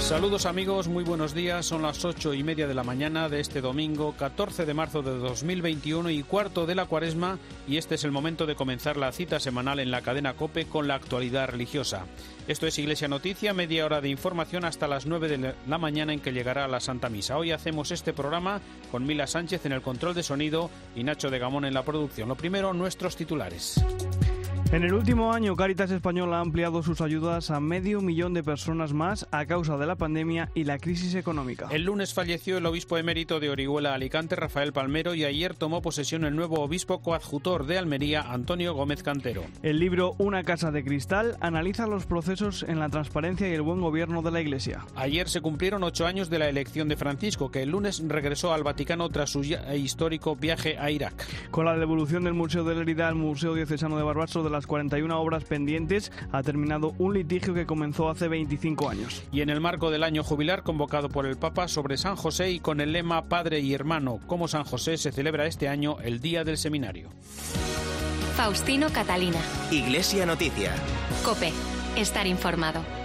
Saludos amigos, muy buenos días. Son las ocho y media de la mañana de este domingo, 14 de marzo de 2021 y cuarto de la cuaresma, y este es el momento de comenzar la cita semanal en la cadena Cope con la actualidad religiosa. Esto es Iglesia Noticia, media hora de información hasta las 9 de la mañana en que llegará la Santa Misa. Hoy hacemos este programa con Mila Sánchez en el control de sonido y Nacho de Gamón en la producción. Lo primero, nuestros titulares. En el último año, Caritas Española ha ampliado sus ayudas a medio millón de personas más a causa de la pandemia y la crisis económica. El lunes falleció el obispo emérito de Orihuela Alicante, Rafael Palmero, y ayer tomó posesión el nuevo obispo coadjutor de Almería, Antonio Gómez Cantero. El libro Una casa de cristal analiza los procesos en la transparencia y el buen gobierno de la Iglesia. Ayer se cumplieron ocho años de la elección de Francisco, que el lunes regresó al Vaticano tras su histórico viaje a Irak. Con la devolución del Museo de Lerida al Museo Diocesano de Barbaso de la 41 obras pendientes, ha terminado un litigio que comenzó hace 25 años. Y en el marco del año jubilar convocado por el Papa sobre San José y con el lema Padre y Hermano, como San José se celebra este año el Día del Seminario. Faustino Catalina. Iglesia Noticia. Cope. Estar informado.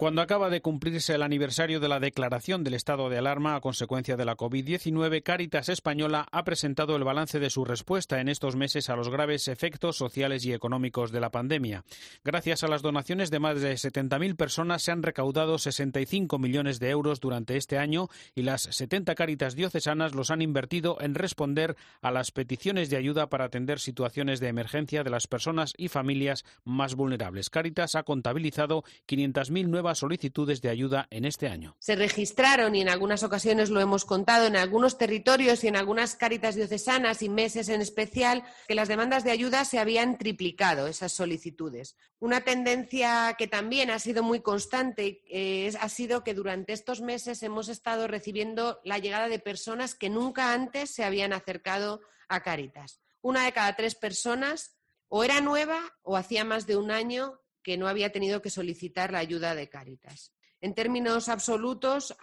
Cuando acaba de cumplirse el aniversario de la declaración del estado de alarma a consecuencia de la COVID-19, Cáritas Española ha presentado el balance de su respuesta en estos meses a los graves efectos sociales y económicos de la pandemia. Gracias a las donaciones de más de 70.000 personas se han recaudado 65 millones de euros durante este año y las 70 Cáritas diocesanas los han invertido en responder a las peticiones de ayuda para atender situaciones de emergencia de las personas y familias más vulnerables. Cáritas ha contabilizado 500.000 nuevas solicitudes de ayuda en este año. Se registraron, y en algunas ocasiones lo hemos contado, en algunos territorios y en algunas cáritas diocesanas y meses en especial, que las demandas de ayuda se habían triplicado, esas solicitudes. Una tendencia que también ha sido muy constante eh, ha sido que durante estos meses hemos estado recibiendo la llegada de personas que nunca antes se habían acercado a Cáritas. Una de cada tres personas o era nueva o hacía más de un año que no había tenido que solicitar la ayuda de Cáritas. En términos absolutos,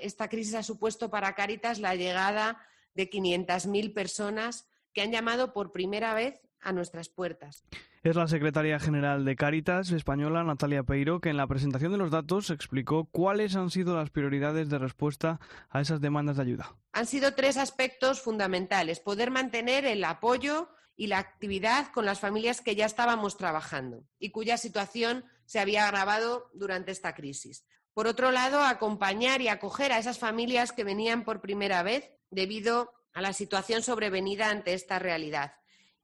esta crisis ha supuesto para Cáritas la llegada de 500.000 personas que han llamado por primera vez a nuestras puertas. Es la secretaria general de Cáritas española, Natalia Peiro, que en la presentación de los datos explicó cuáles han sido las prioridades de respuesta a esas demandas de ayuda. Han sido tres aspectos fundamentales. Poder mantener el apoyo y la actividad con las familias que ya estábamos trabajando y cuya situación se había agravado durante esta crisis. Por otro lado, acompañar y acoger a esas familias que venían por primera vez debido a la situación sobrevenida ante esta realidad.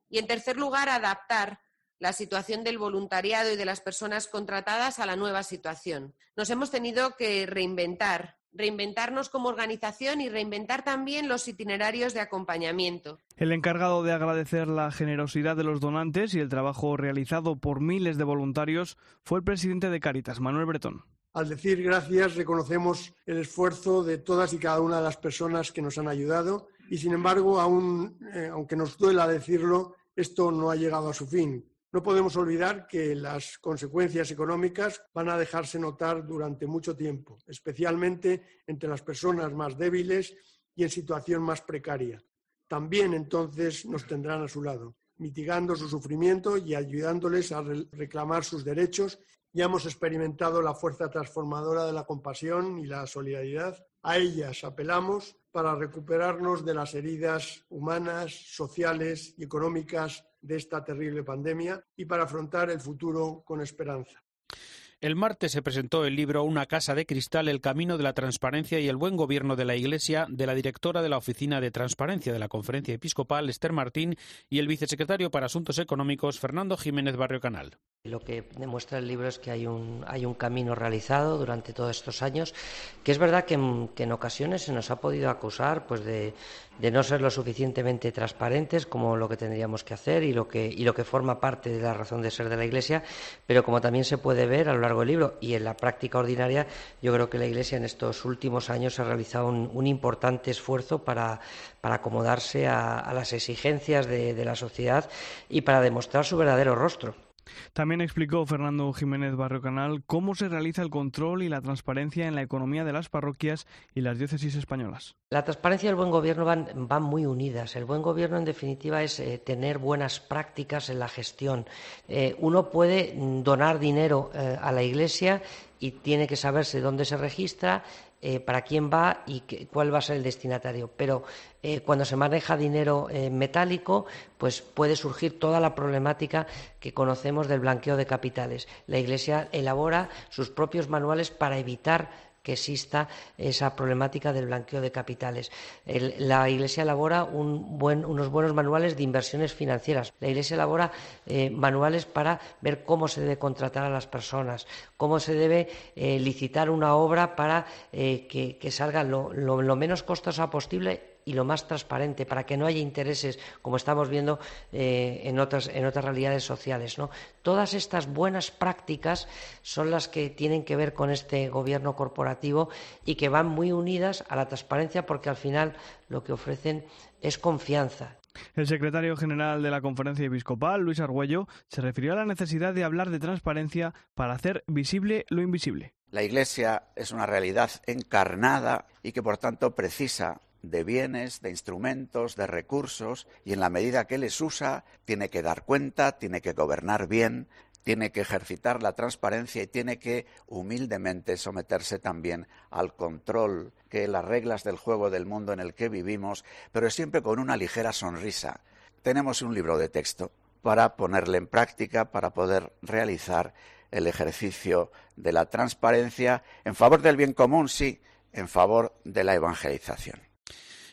Y, en tercer lugar, adaptar la situación del voluntariado y de las personas contratadas a la nueva situación. Nos hemos tenido que reinventar reinventarnos como organización y reinventar también los itinerarios de acompañamiento. El encargado de agradecer la generosidad de los donantes y el trabajo realizado por miles de voluntarios fue el presidente de Cáritas, Manuel Bretón. Al decir gracias, reconocemos el esfuerzo de todas y cada una de las personas que nos han ayudado y, sin embargo, aún, eh, aunque nos duela decirlo, esto no ha llegado a su fin. No podemos olvidar que las consecuencias económicas van a dejarse notar durante mucho tiempo, especialmente entre las personas más débiles y en situación más precaria. También entonces nos tendrán a su lado, mitigando su sufrimiento y ayudándoles a reclamar sus derechos. Ya hemos experimentado la fuerza transformadora de la compasión y la solidaridad. A ellas apelamos para recuperarnos de las heridas humanas, sociales y económicas de esta terrible pandemia y para afrontar el futuro con esperanza. El martes se presentó el libro Una casa de cristal, el camino de la transparencia y el buen gobierno de la Iglesia de la directora de la Oficina de Transparencia de la Conferencia Episcopal, Esther Martín, y el vicesecretario para Asuntos Económicos, Fernando Jiménez Barrio Canal. Lo que demuestra el libro es que hay un, hay un camino realizado durante todos estos años, que es verdad que en, ocasiones se nos ha podido acusar pues de, de, no ser lo suficientemente transparentes como lo que tendríamos que hacer y lo que, y lo que forma parte de la razón de ser de la Iglesia, pero como también se puede ver a lo largo libro. Y en la práctica ordinaria, yo creo que la Iglesia en estos últimos años ha realizado un, importante esfuerzo para, para acomodarse a, las exigencias de la sociedad y para demostrar su verdadero rostro También explicó Fernando Jiménez Barrio Canal cómo se realiza el control y la transparencia en la economía de las parroquias y las diócesis españolas. La transparencia y el buen gobierno van, muy unidas. El buen gobierno, en definitiva, es eh, tener buenas prácticas en la gestión. Eh, uno puede donar dinero eh, a la Iglesia y tiene que saberse dónde se registra, eh, para quién va y cuál va a ser el destinatario. Pero eh, cuando se maneja dinero eh, metálico, pues puede surgir toda la problemática que conocemos del blanqueo de capitales. La Iglesia elabora sus propios manuales para evitar que exista esa problemática del blanqueo de capitales. la Iglesia elabora unos buenos manuales de inversiones financieras. La Iglesia elabora eh, manuales para ver cómo se debe contratar a las personas, cómo se debe eh, licitar una obra para eh, que, salga lo, lo menos costosa posible y lo más transparente para que no haya intereses, como estamos viendo eh, en, otras, en otras realidades sociales. ¿no? Todas estas buenas prácticas son las que tienen que ver con este gobierno corporativo y que van muy unidas a la transparencia porque al final lo que ofrecen es confianza. El secretario general de la Conferencia Episcopal, Luis Argüello, se refirió a la necesidad de hablar de transparencia para hacer visible lo invisible. La Iglesia es una realidad encarnada y que, por tanto, precisa de bienes, de instrumentos, de recursos, y en la medida que les usa, tiene que dar cuenta, tiene que gobernar bien, tiene que ejercitar la transparencia y tiene que humildemente someterse también al control que las reglas del juego del mundo en el que vivimos, pero siempre con una ligera sonrisa. Tenemos un libro de texto para ponerle en práctica, para poder realizar el ejercicio de la transparencia en favor del bien común, sí, en favor de la evangelización.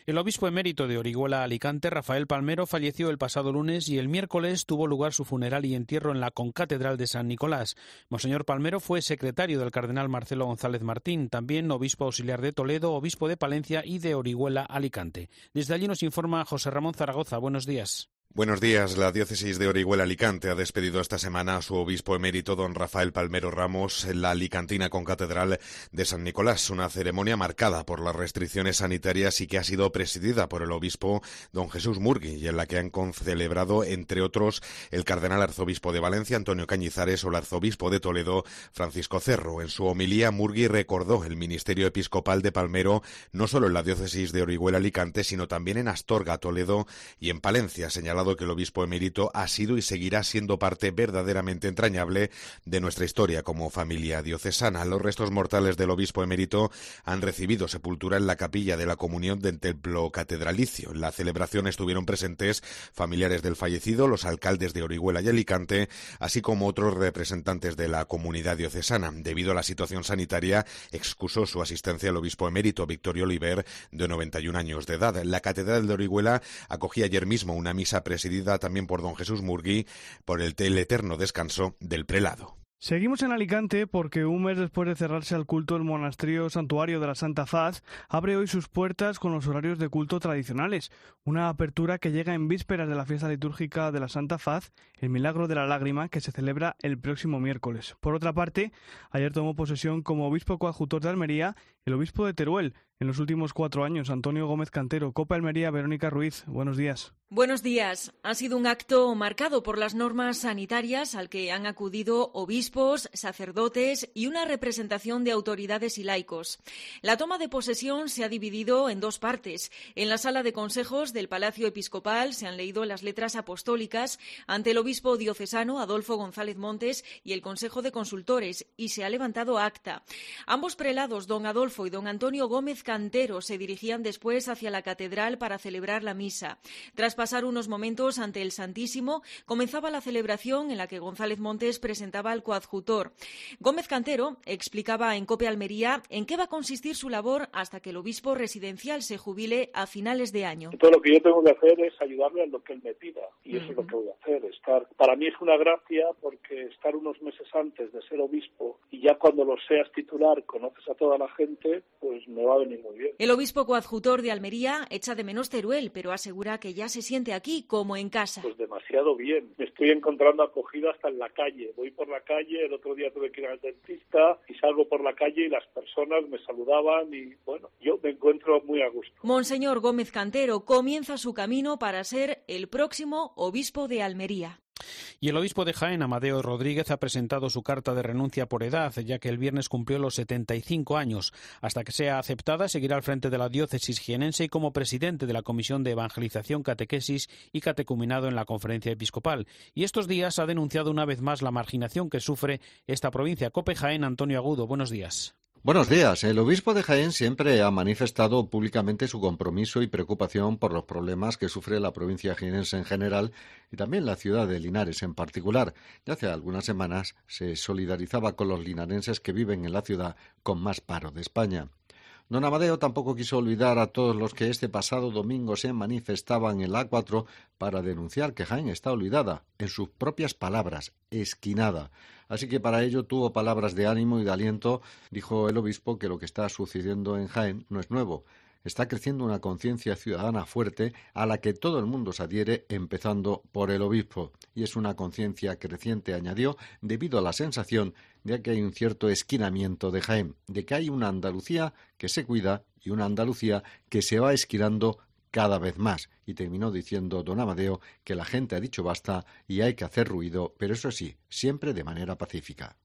El obispo emérito de Orihuela Alicante, Rafael Palmero, falleció el pasado lunes y el miércoles tuvo lugar su funeral y entierro en la concatedral de San Nicolás. Monseñor Palmero fue secretario del cardenal Marcelo González Martín, también obispo auxiliar de Toledo, obispo de Palencia y de Orihuela Alicante. Desde allí nos informa José Ramón Zaragoza. Buenos días. Buenos días. La diócesis de Orihuela Alicante ha despedido esta semana a su obispo emérito, don Rafael Palmero Ramos, en la Alicantina con Catedral de San Nicolás. Una ceremonia marcada por las restricciones sanitarias y que ha sido presidida por el obispo don Jesús Murgui y en la que han celebrado, entre otros, el cardenal arzobispo de Valencia, Antonio Cañizares, o el arzobispo de Toledo, Francisco Cerro. En su homilía, Murgui recordó el ministerio episcopal de Palmero no solo en la diócesis de Orihuela Alicante, sino también en Astorga, Toledo y en Palencia, señalado que el obispo emérito ha sido y seguirá siendo parte verdaderamente entrañable de nuestra historia como familia diocesana. Los restos mortales del obispo emérito han recibido sepultura en la capilla de la comunión del templo catedralicio. En la celebración estuvieron presentes familiares del fallecido, los alcaldes de Orihuela y Alicante, así como otros representantes de la comunidad diocesana. Debido a la situación sanitaria, excusó su asistencia al obispo emérito Victorio Oliver, de 91 años de edad. La catedral de Orihuela acogía ayer mismo una misa presidida también por don Jesús Murgui, por el, eterno descanso del prelado. Seguimos en Alicante porque un mes después de cerrarse al culto el monasterio santuario de la Santa Faz abre hoy sus puertas con los horarios de culto tradicionales, una apertura que llega en vísperas de la fiesta litúrgica de la Santa Faz, el Milagro de la Lágrima, que se celebra el próximo miércoles. Por otra parte, ayer tomó posesión como obispo coadjutor de Almería el obispo de Teruel, en los últimos cuatro años, Antonio Gómez Cantero, Copa Almería, Verónica Ruiz. Buenos días. Buenos días. Ha sido un acto marcado por las normas sanitarias al que han acudido obispos, sacerdotes y una representación de autoridades y laicos. La toma de posesión se ha dividido en dos partes. En la sala de consejos del Palacio Episcopal se han leído las letras apostólicas ante el obispo diocesano Adolfo González Montes y el Consejo de Consultores y se ha levantado acta. Ambos prelados, don Adolfo y don Antonio Gómez Cantero, se dirigían después hacia la catedral para celebrar la misa. Tras pasar unos momentos ante el Santísimo, comenzaba la celebración en la que González Montes presentaba al coadjutor. Gómez Cantero explicaba en Cope Almería en qué va a consistir su labor hasta que el obispo residencial se jubile a finales de año. Todo lo que yo tengo que hacer es ayudarle a lo que él me pida y eso es lo que voy a hacer. Estar, para mí es una gracia porque estar unos meses antes de ser obispo y ya cuando lo seas titular conoces a toda la gente, pues me va a venir el obispo coadjutor de Almería echa de menos Teruel, pero asegura que ya se siente aquí como en casa. Pues demasiado bien. Me estoy encontrando acogido hasta en la calle. Voy por la calle, el otro día tuve que ir al dentista y salgo por la calle y las personas me saludaban y bueno, yo me encuentro muy a gusto. Monseñor Gómez Cantero comienza su camino para ser el próximo obispo de Almería. Y el obispo de Jaén, Amadeo Rodríguez, ha presentado su carta de renuncia por edad, ya que el viernes cumplió los 75 años. Hasta que sea aceptada, seguirá al frente de la diócesis jienense y como presidente de la Comisión de Evangelización, Catequesis y Catecuminado en la Conferencia Episcopal. Y estos días ha denunciado una vez más la marginación que sufre esta provincia. Cope Jaén, Antonio Agudo. Buenos días. Buenos días. El obispo de Jaén siempre ha manifestado públicamente su compromiso y preocupación por los problemas que sufre la provincia jienense en general y también la ciudad de Linares en particular. Ya hace algunas semanas se solidarizaba con los linarenses que viven en la ciudad con más paro de España. Don Amadeo tampoco quiso olvidar a todos los que este pasado domingo se manifestaban en la A4 para denunciar que Jaén está olvidada, en sus propias palabras, esquinada. Así que para ello tuvo palabras de ánimo y de aliento. Dijo el obispo que lo que está sucediendo en Jaén no es nuevo. Está creciendo una conciencia ciudadana fuerte a la que todo el mundo se adhiere, empezando por el obispo. Y es una conciencia creciente, añadió, debido a la sensación de que hay un cierto esquinamiento de Jaén, de que hay una Andalucía que se cuida y una Andalucía que se va esquinando cada vez más. Y terminó diciendo don Amadeo que la gente ha dicho basta y hay que hacer ruido, pero eso sí, siempre de manera pacífica.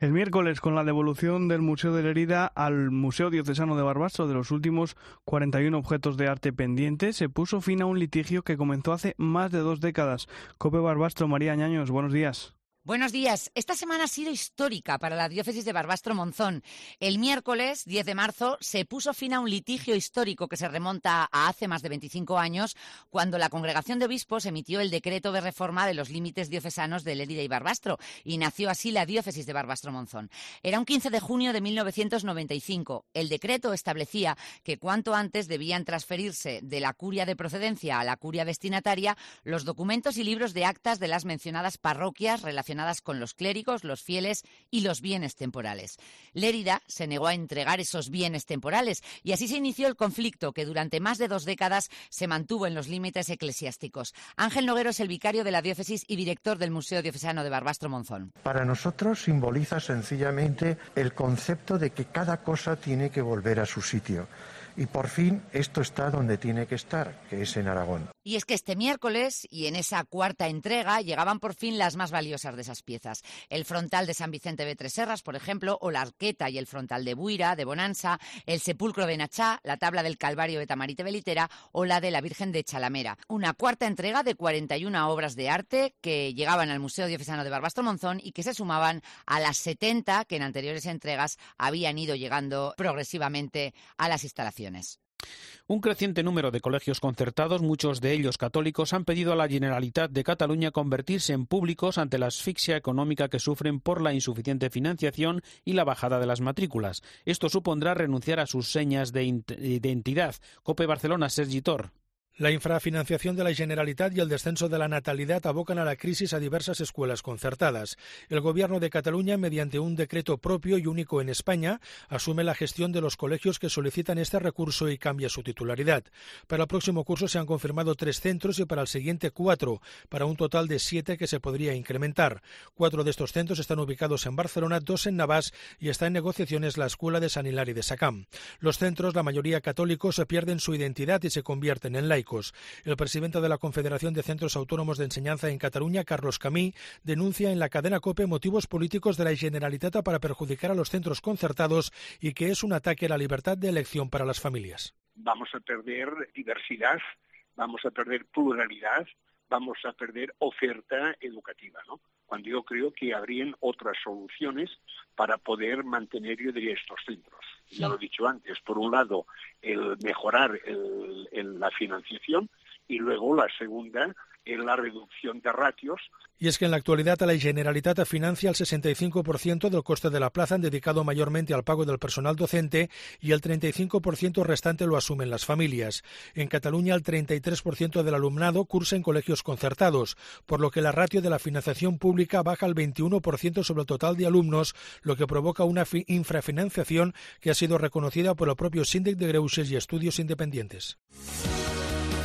El miércoles, con la devolución del Museo de la Herida al Museo Diocesano de Barbastro de los últimos 41 objetos de arte pendientes, se puso fin a un litigio que comenzó hace más de dos décadas. Cope Barbastro, María Ñaños, buenos días. Buenos días. Esta semana ha sido histórica para la diócesis de Barbastro Monzón. El miércoles 10 de marzo se puso fin a un litigio histórico que se remonta a hace más de 25 años, cuando la Congregación de Obispos emitió el decreto de reforma de los límites diocesanos de Lérida y Barbastro, y nació así la diócesis de Barbastro Monzón. Era un 15 de junio de 1995. El decreto establecía que cuanto antes debían transferirse de la curia de procedencia a la curia destinataria los documentos y libros de actas de las mencionadas parroquias relacionadas con los clérigos, los fieles y los bienes temporales. Lérida se negó a entregar esos bienes temporales y así se inició el conflicto que durante más de dos décadas se mantuvo en los límites eclesiásticos. Ángel Noguero es el vicario de la diócesis y director del Museo Diocesano de Barbastro Monzón. Para nosotros simboliza sencillamente el concepto de que cada cosa tiene que volver a su sitio. Y por fin esto está donde tiene que estar, que es en Aragón. Y es que este miércoles y en esa cuarta entrega llegaban por fin las más valiosas de esas piezas. El frontal de San Vicente de Treserras, por ejemplo, o la arqueta y el frontal de Buira, de Bonanza, el sepulcro de Nachá, la tabla del Calvario de Tamarite Belitera o la de la Virgen de Chalamera. Una cuarta entrega de 41 obras de arte que llegaban al Museo Diocesano de Barbastro Monzón y que se sumaban a las 70 que en anteriores entregas habían ido llegando progresivamente a las instalaciones. Un creciente número de colegios concertados, muchos de ellos católicos, han pedido a la Generalitat de Cataluña convertirse en públicos ante la asfixia económica que sufren por la insuficiente financiación y la bajada de las matrículas. Esto supondrá renunciar a sus señas de identidad. Cope Barcelona, Sergi Tor. La infrafinanciación de la Generalitat y el descenso de la natalidad abocan a la crisis a diversas escuelas concertadas. El Gobierno de Cataluña, mediante un decreto propio y único en España, asume la gestión de los colegios que solicitan este recurso y cambia su titularidad. Para el próximo curso se han confirmado tres centros y para el siguiente cuatro, para un total de siete que se podría incrementar. Cuatro de estos centros están ubicados en Barcelona, dos en Navas y está en negociaciones la Escuela de San Hilari de Sacam. Los centros, la mayoría católicos, se pierden su identidad y se convierten en laicos. El presidente de la Confederación de Centros Autónomos de Enseñanza en Cataluña, Carlos Camí, denuncia en la cadena COPE motivos políticos de la Generalitat para perjudicar a los centros concertados y que es un ataque a la libertad de elección para las familias. Vamos a perder diversidad, vamos a perder pluralidad, vamos a perder oferta educativa, ¿no? Cuando yo creo que habrían otras soluciones para poder mantener, yo diría, estos centros. Ya lo he dicho antes, por un lado el mejorar la financiación y luego la segunda en la reducción de ratios. Y es que en la actualidad la Generalitat financia el 65% del coste de la plaza, dedicado mayormente al pago del personal docente, y el 35% restante lo asumen las familias. En Cataluña, el 33% del alumnado cursa en colegios concertados, por lo que la ratio de la financiación pública baja al 21% sobre el total de alumnos, lo que provoca una infrafinanciación que ha sido reconocida por el propio Síndic de Greuses y Estudios Independientes.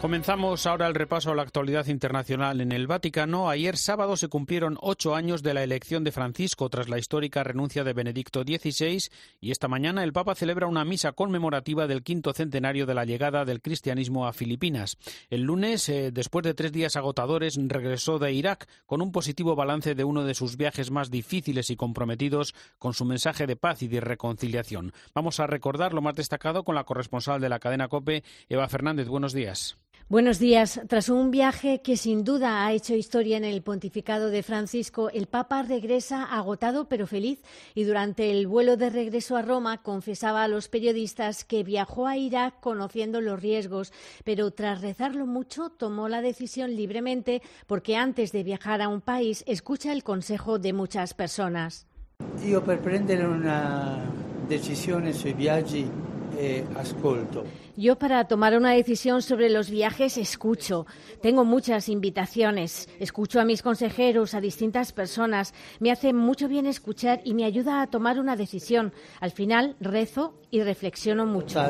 Comenzamos ahora el repaso a la actualidad internacional en el Vaticano. Ayer sábado se cumplieron ocho años de la elección de Francisco tras la histórica renuncia de Benedicto XVI y esta mañana el Papa celebra una misa conmemorativa del quinto centenario de la llegada del cristianismo a Filipinas. El lunes, eh, después de tres días agotadores, regresó de Irak con un positivo balance de uno de sus viajes más difíciles y comprometidos con su mensaje de paz y de reconciliación. Vamos a recordar lo más destacado con la corresponsal de la cadena COPE, Eva Fernández. Buenos días. Buenos días. Tras un viaje que sin duda ha hecho historia en el pontificado de Francisco, el Papa regresa agotado pero feliz y durante el vuelo de regreso a Roma confesaba a los periodistas que viajó a Irak conociendo los riesgos, pero tras rezarlo mucho tomó la decisión libremente porque antes de viajar a un país escucha el consejo de muchas personas. Yo per prendere una decisione sui viaggi eh, ascolto. Yo para tomar una decisión sobre los viajes escucho. Tengo muchas invitaciones. Escucho a mis consejeros, a distintas personas. Me hace mucho bien escuchar y me ayuda a tomar una decisión. Al final rezo y reflexiono mucho.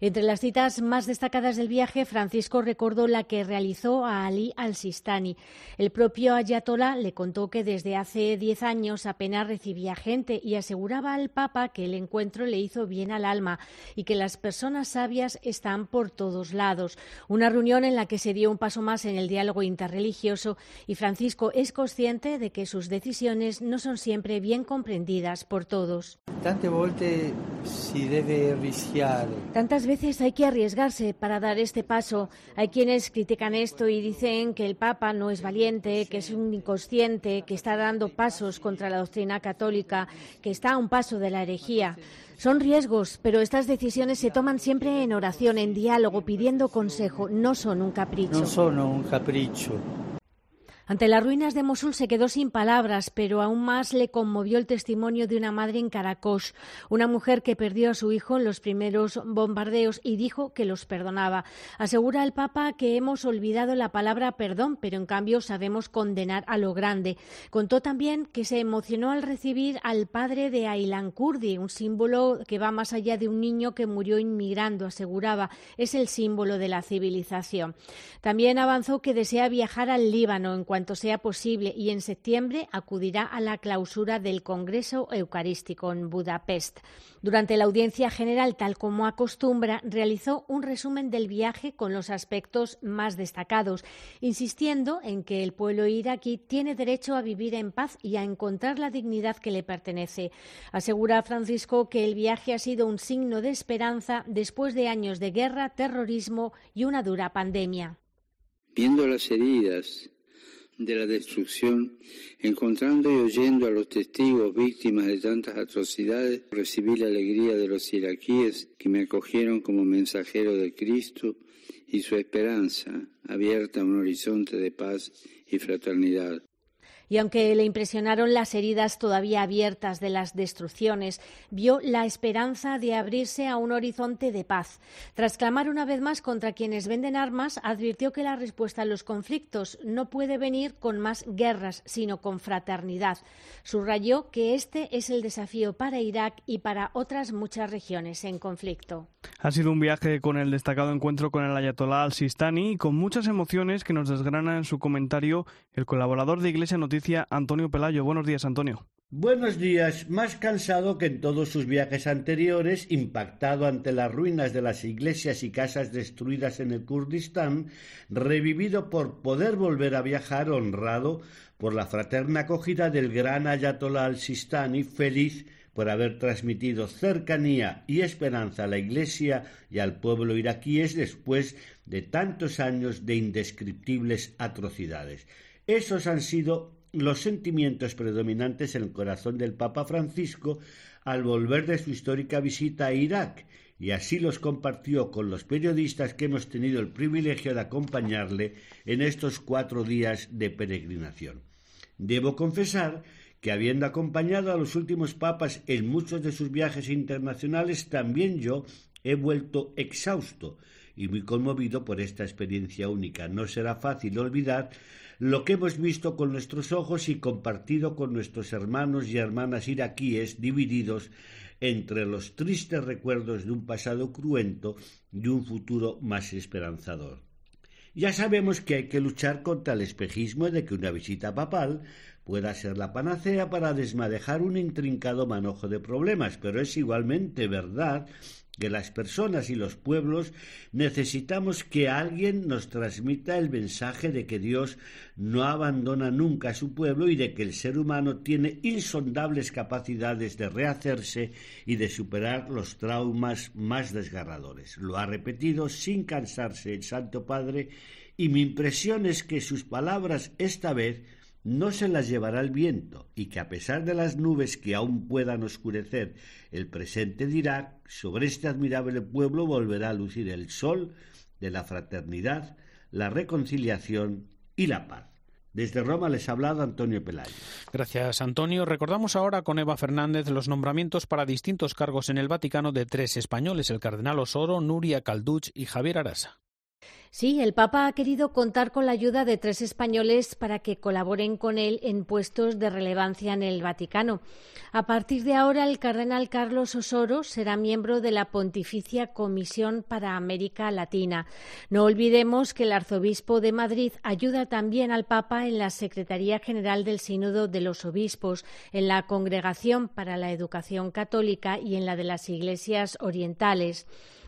Entre las citas más destacadas del viaje, Francisco recordó la que realizó a Ali al-Sistani. El propio Ayatollah le contó que desde hace diez años apenas recibía gente y aseguraba al Papa que el encuentro le hizo bien al alma y que las personas sabias están por todos lados. Una reunión en la que se dio un paso más en el diálogo interreligioso y Francisco es consciente de que sus decisiones no son siempre bien comprendidas por todos. Tante volte si debe rischiare. Tantas veces hay que arriesgarse para dar este paso. Hay quienes critican esto y dicen que el Papa no es valiente, que es un inconsciente, que está dando pasos contra la doctrina católica, que está a un paso de la herejía. Son riesgos, pero estas decisiones se toman siempre en oración, en diálogo, pidiendo consejo. No son un capricho. No son un capricho. Ante las ruinas de Mosul se quedó sin palabras, pero aún más le conmovió el testimonio de una madre en Karakosh, una mujer que perdió a su hijo en los primeros bombardeos y dijo que los perdonaba. Asegura el Papa que hemos olvidado la palabra perdón, pero en cambio sabemos condenar a lo grande. Contó también que se emocionó al recibir al padre de Aylan Kurdi, un símbolo que va más allá de un niño que murió inmigrando, aseguraba, es el símbolo de la civilización. También avanzó que desea viajar al Líbano en cuanto sea posible y en septiembre acudirá a la clausura del Congreso Eucarístico en Budapest. Durante la audiencia general, tal como acostumbra, realizó un resumen del viaje con los aspectos más destacados, insistiendo en que el pueblo iraquí tiene derecho a vivir en paz y a encontrar la dignidad que le pertenece. Asegura Francisco que el viaje ha sido un signo de esperanza después de años de guerra, terrorismo y una dura pandemia. Viendo las heridas de la destrucción, encontrando y oyendo a los testigos víctimas de tantas atrocidades, recibí la alegría de los iraquíes que me acogieron como mensajero de Cristo y su esperanza abierta a un horizonte de paz y fraternidad y aunque le impresionaron las heridas todavía abiertas de las destrucciones, vio la esperanza de abrirse a un horizonte de paz. Tras clamar una vez más contra quienes venden armas, advirtió que la respuesta a los conflictos no puede venir con más guerras, sino con fraternidad. Subrayó que este es el desafío para Irak y para otras muchas regiones en conflicto. Ha sido un viaje con el destacado encuentro con el Ayatollah al-Sistani y con muchas emociones que nos desgrana en su comentario el colaborador de Iglesia Antonio Pelayo. Buenos días, Antonio. Buenos días, más cansado que en todos sus viajes anteriores, impactado ante las ruinas de las iglesias y casas destruidas en el Kurdistán, revivido por poder volver a viajar honrado por la fraterna acogida del gran Ayatollah al-Sistani, feliz por haber transmitido cercanía y esperanza a la Iglesia y al pueblo iraquíes después de tantos años de indescriptibles atrocidades. Esos han sido los sentimientos predominantes en el corazón del Papa Francisco al volver de su histórica visita a Irak, y así los compartió con los periodistas que hemos tenido el privilegio de acompañarle en estos cuatro días de peregrinación. Debo confesar que habiendo acompañado a los últimos papas en muchos de sus viajes internacionales, también yo he vuelto exhausto y muy conmovido por esta experiencia única. No será fácil olvidar lo que hemos visto con nuestros ojos y compartido con nuestros hermanos y hermanas iraquíes divididos entre los tristes recuerdos de un pasado cruento y un futuro más esperanzador. Ya sabemos que hay que luchar contra el espejismo de que una visita papal pueda ser la panacea para desmadejar un intrincado manojo de problemas, pero es igualmente verdad que las personas y los pueblos necesitamos que alguien nos transmita el mensaje de que Dios no abandona nunca a su pueblo y de que el ser humano tiene insondables capacidades de rehacerse y de superar los traumas más desgarradores. Lo ha repetido sin cansarse el Santo Padre y mi impresión es que sus palabras esta vez no se las llevará el viento y que a pesar de las nubes que aún puedan oscurecer el presente de Irak, sobre este admirable pueblo volverá a lucir el sol de la fraternidad, la reconciliación y la paz. Desde Roma les ha hablado Antonio Pelayo. Gracias, Antonio. Recordamos ahora con Eva Fernández los nombramientos para distintos cargos en el Vaticano de tres españoles, el cardenal Osoro, Nuria Calduch y Javier Arasa. Sí, el Papa ha querido contar con la ayuda de tres españoles para que colaboren con él en puestos de relevancia en el Vaticano. A partir de ahora, el cardenal Carlos Osoro será miembro de la Pontificia Comisión para América Latina. No olvidemos que el arzobispo de Madrid ayuda también al Papa en la Secretaría General del Sínodo de los Obispos, en la Congregación para la Educación Católica y en la de las Iglesias Orientales.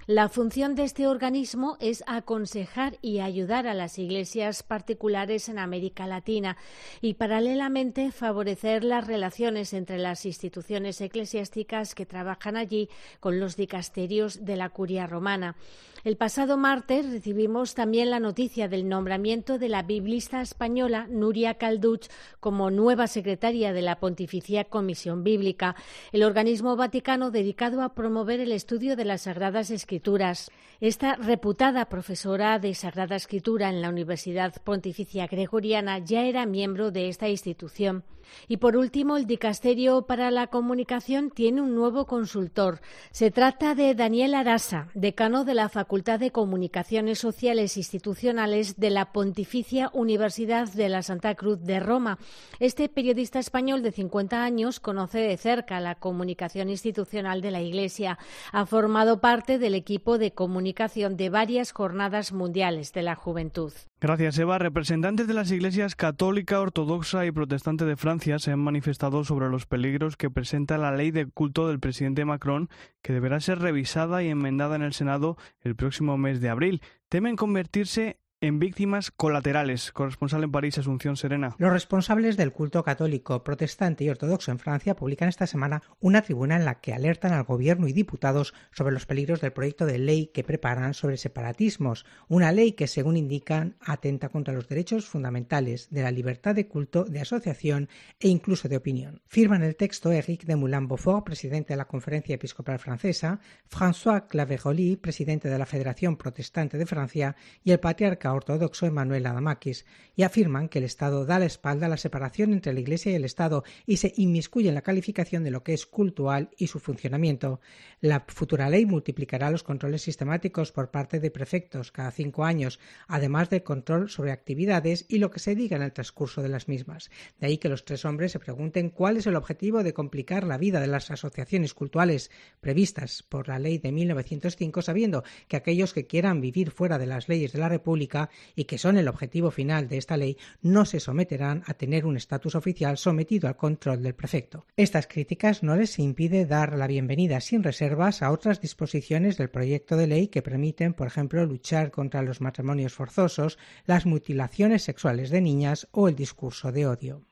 La función de este organismo es aconsejar y ayudar a las iglesias particulares en América Latina y paralelamente favorecer las relaciones entre las instituciones eclesiásticas que trabajan allí con los dicasterios de la curia romana. El pasado martes recibimos también la noticia del nombramiento de la biblista española Nuria Calduch como nueva secretaria de la Pontificia Comisión Bíblica, el organismo vaticano dedicado a promover el estudio de las Sagradas Escrituras escrituras esta reputada profesora de Sagrada Escritura en la Universidad Pontificia Gregoriana ya era miembro de esta institución. Y por último, el Dicasterio para la Comunicación tiene un nuevo consultor. Se trata de Daniel Arasa, decano de la Facultad de Comunicaciones Sociales Institucionales de la Pontificia Universidad de la Santa Cruz de Roma. Este periodista español de 50 años conoce de cerca la comunicación institucional de la Iglesia. Ha formado parte del equipo de comunicación de varias jornadas mundiales de la juventud. Gracias, Eva. Representantes de las iglesias católica, ortodoxa y protestante de Francia se han manifestado sobre los peligros que presenta la ley de culto del presidente Macron, que deberá ser revisada y enmendada en el Senado el próximo mes de abril. Temen convertirse en víctimas colaterales. Corresponsal en París, Asunción Serena. Los responsables del culto católico, protestante y ortodoxo en Francia publican esta semana una tribuna en la que alertan al gobierno y diputados sobre los peligros del proyecto de ley que preparan sobre separatismos, una ley que, según indican, atenta contra los derechos fundamentales de la libertad de culto, de asociación e incluso de opinión. Firman el texto Eric de Moulin-Beaufort, presidente de la Conferencia Episcopal Francesa, François Claveroli, presidente de la Federación Protestante de Francia, y el patriarca ortodoxo Emmanuel Adamakis y afirman que el Estado da la espalda a la separación entre la Iglesia y el Estado y se inmiscuye en la calificación de lo que es cultural y su funcionamiento. La futura ley multiplicará los controles sistemáticos por parte de prefectos cada cinco años, además del control sobre actividades y lo que se diga en el transcurso de las mismas. De ahí que los tres hombres se pregunten cuál es el objetivo de complicar la vida de las asociaciones culturales previstas por la ley de 1905, sabiendo que aquellos que quieran vivir fuera de las leyes de la República y que son el objetivo final de esta ley no se someterán a tener un estatus oficial sometido al control del prefecto. Estas críticas no les impide dar la bienvenida sin reservas a otras disposiciones del proyecto de ley que permiten, por ejemplo, luchar contra los matrimonios forzosos, las mutilaciones sexuales de niñas o el discurso de odio.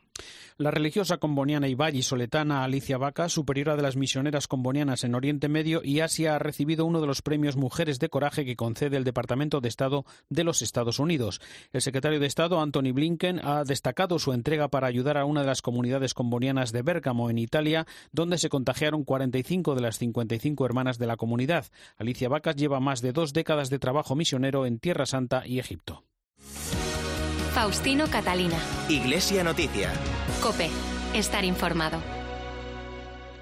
La religiosa comboniana y vallisoletana Alicia Vaca, superiora de las misioneras combonianas en Oriente Medio y Asia, ha recibido uno de los premios Mujeres de Coraje que concede el Departamento de Estado de los Estados Unidos. El secretario de Estado, Anthony Blinken, ha destacado su entrega para ayudar a una de las comunidades combonianas de Bérgamo, en Italia, donde se contagiaron 45 de las 55 hermanas de la comunidad. Alicia Vacas lleva más de dos décadas de trabajo misionero en Tierra Santa y Egipto. Faustino Catalina. Iglesia Noticia. Cope. Estar informado.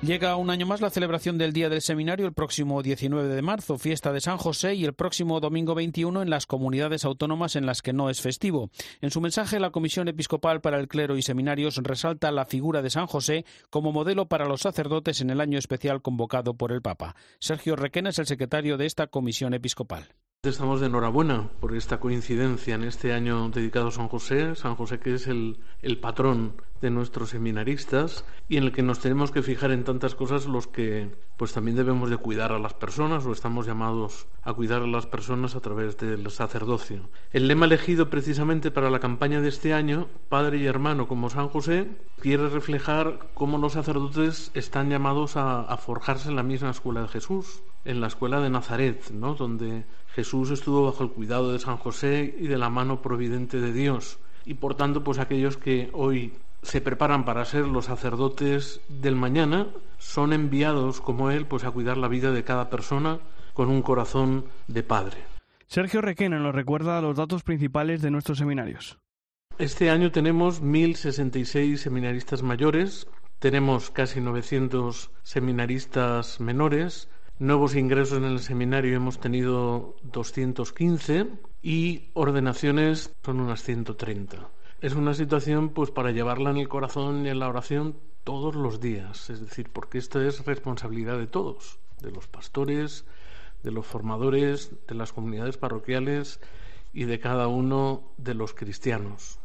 Llega un año más la celebración del Día del Seminario el próximo 19 de marzo, fiesta de San José, y el próximo domingo 21 en las comunidades autónomas en las que no es festivo. En su mensaje, la Comisión Episcopal para el Clero y Seminarios resalta la figura de San José como modelo para los sacerdotes en el año especial convocado por el Papa. Sergio Requena es el secretario de esta Comisión Episcopal. Estamos de enhorabuena por esta coincidencia en este año dedicado a San José, San José que es el, el, patrón nuestros seminaristas y en el que nos tenemos que fijar en tantas cosas los que pues también debemos de cuidar a las personas o estamos llamados a cuidar a las personas a través del sacerdocio. El lema elegido precisamente para la campaña de este año, Padre y Hermano como San José, quiere reflejar cómo los sacerdotes están llamados a, a forjarse en la misma escuela de Jesús, en la escuela de Nazaret, ¿no? donde Jesús estuvo bajo el cuidado de San José y de la mano providente de Dios. Y por tanto, pues aquellos que hoy se preparan para ser los sacerdotes del mañana son enviados como él pues a cuidar la vida de cada persona con un corazón de padre. Sergio Requena nos recuerda los datos principales de nuestros seminarios. Este año tenemos 1.066 seminaristas mayores, tenemos casi 900 seminaristas menores, Nuevos ingresos en el seminario hemos tenido 215 y ordenaciones son unas 130. Es una situación pues para llevarla en el corazón y en la oración todos los días, es decir, porque esta es responsabilidad de todos, de los pastores, de los formadores, de las comunidades parroquiales y de cada uno de los cristianos.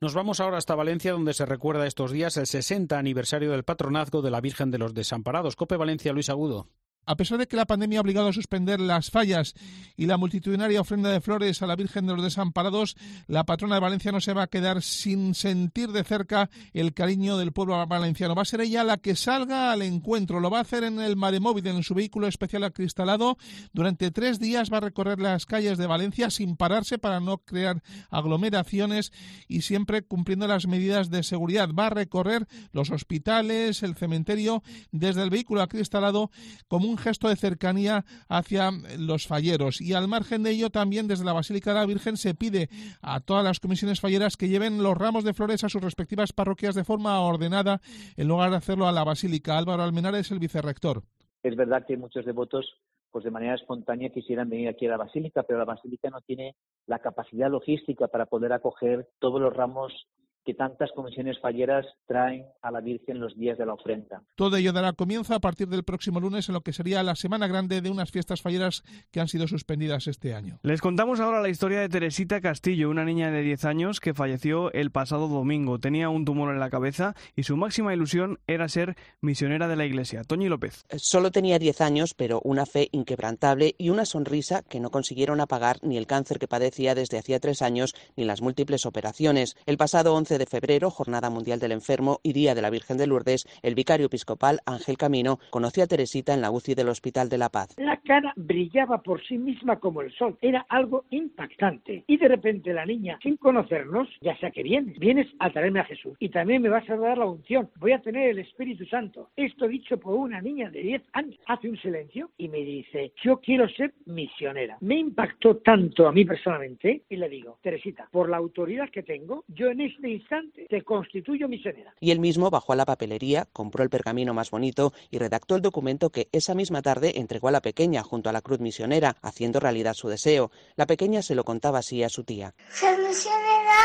Nos vamos ahora hasta Valencia, donde se recuerda estos días el 60 aniversario del patronazgo de la Virgen de los Desamparados. Cope Valencia, Luis Agudo. A pesar de que la pandemia ha obligado a suspender las fallas y la multitudinaria ofrenda de flores a la Virgen de los Desamparados, la patrona de Valencia no se va a quedar sin sentir de cerca el cariño del pueblo valenciano. Va a ser ella la que salga al encuentro. Lo va a hacer en el Maremóvil, en su vehículo especial acristalado. Durante tres días va a recorrer las calles de Valencia sin pararse para no crear aglomeraciones y siempre cumpliendo las medidas de seguridad. Va a recorrer los hospitales, el cementerio, desde el vehículo acristalado como un gesto de cercanía hacia los falleros. Y al margen de ello, también desde la Basílica de la Virgen se pide a todas las comisiones falleras que lleven los ramos de flores a sus respectivas parroquias de forma ordenada, en lugar de hacerlo a la Basílica. Álvaro Almenar es el vicerrector. Es verdad que muchos devotos pues de manera espontánea quisieran venir aquí a la basílica, pero la basílica no tiene la capacidad logística para poder acoger todos los ramos que tantas comisiones falleras traen a la Virgen los días de la ofrenda. Todo ello dará comienzo a partir del próximo lunes en lo que sería la semana grande de unas fiestas falleras que han sido suspendidas este año. Les contamos ahora la historia de Teresita Castillo, una niña de 10 años que falleció el pasado domingo. Tenía un tumor en la cabeza y su máxima ilusión era ser misionera de la iglesia. Toñi López. Solo tenía 10 años, pero una fe inquebrantable y una sonrisa que no consiguieron apagar ni el cáncer que padecía desde hacía tres años ni las múltiples operaciones. El pasado 11 de febrero, Jornada Mundial del Enfermo y Día de la Virgen de Lourdes, el vicario episcopal Ángel Camino conoció a Teresita en la UCI del Hospital de la Paz. La cara brillaba por sí misma como el sol. Era algo impactante. Y de repente la niña, sin conocernos, ya sé que vienes. Vienes a traerme a Jesús. Y también me vas a dar la unción. Voy a tener el Espíritu Santo. Esto dicho por una niña de 10 años. Hace un silencio y me dice, yo quiero ser misionera. Me impactó tanto a mí personalmente y le digo, Teresita, por la autoridad que tengo, yo en este instante te constituyo misionera. Y él mismo bajó a la papelería, compró el pergamino más bonito y redactó el documento que esa misma tarde entregó a la pequeña junto a la cruz misionera, haciendo realidad su deseo. La pequeña se lo contaba así a su tía. Ser misionera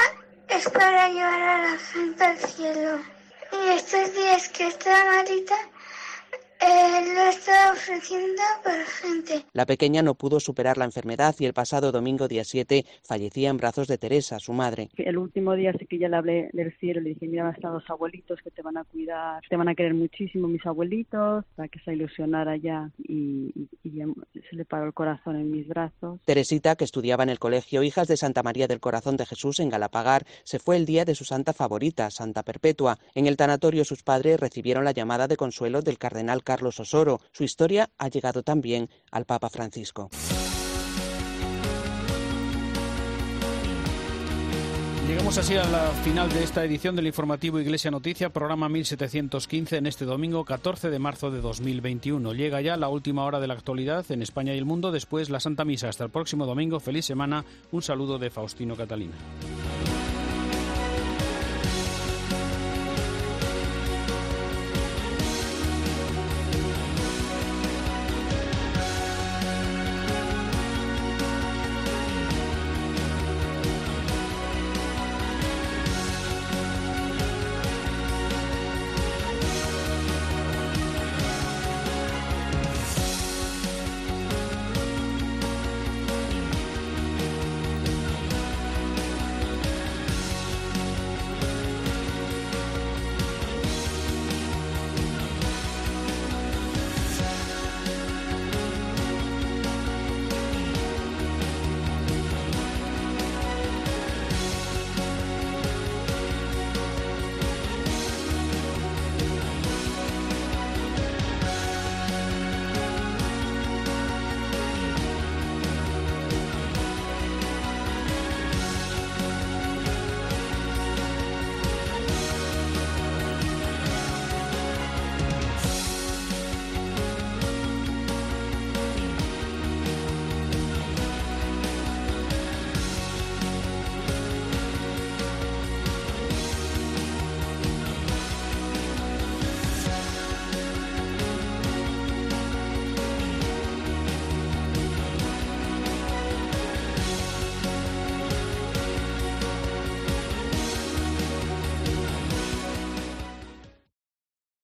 es para llevar a la gente al cielo. Y estos días que está malita, eh, lo está ofreciendo para gente. La pequeña no pudo superar la enfermedad y el pasado domingo día 7 fallecía en brazos de Teresa, su madre. El último día sí que ya le hablé del cielo, le dije, mira, están los abuelitos que te van a cuidar, te van a querer muchísimo mis abuelitos, para que se ilusionara ya y, y, se le paró el corazón en mis brazos. Teresita, que estudiaba en el colegio Hijas de Santa María del Corazón de Jesús en Galapagar, se fue el día de su santa favorita, Santa Perpetua. En el tanatorio sus padres recibieron la llamada de consuelo del cardenal Carlos Osoro. Su historia ha llegado también al Papa Francisco. Llegamos así a la final de esta edición del informativo Iglesia Noticia, programa 1715 en este domingo 14 de marzo de 2021. Llega ya la última hora de la actualidad en España y el mundo, después la Santa Misa. Hasta el próximo domingo, feliz semana, un saludo de Faustino Catalina.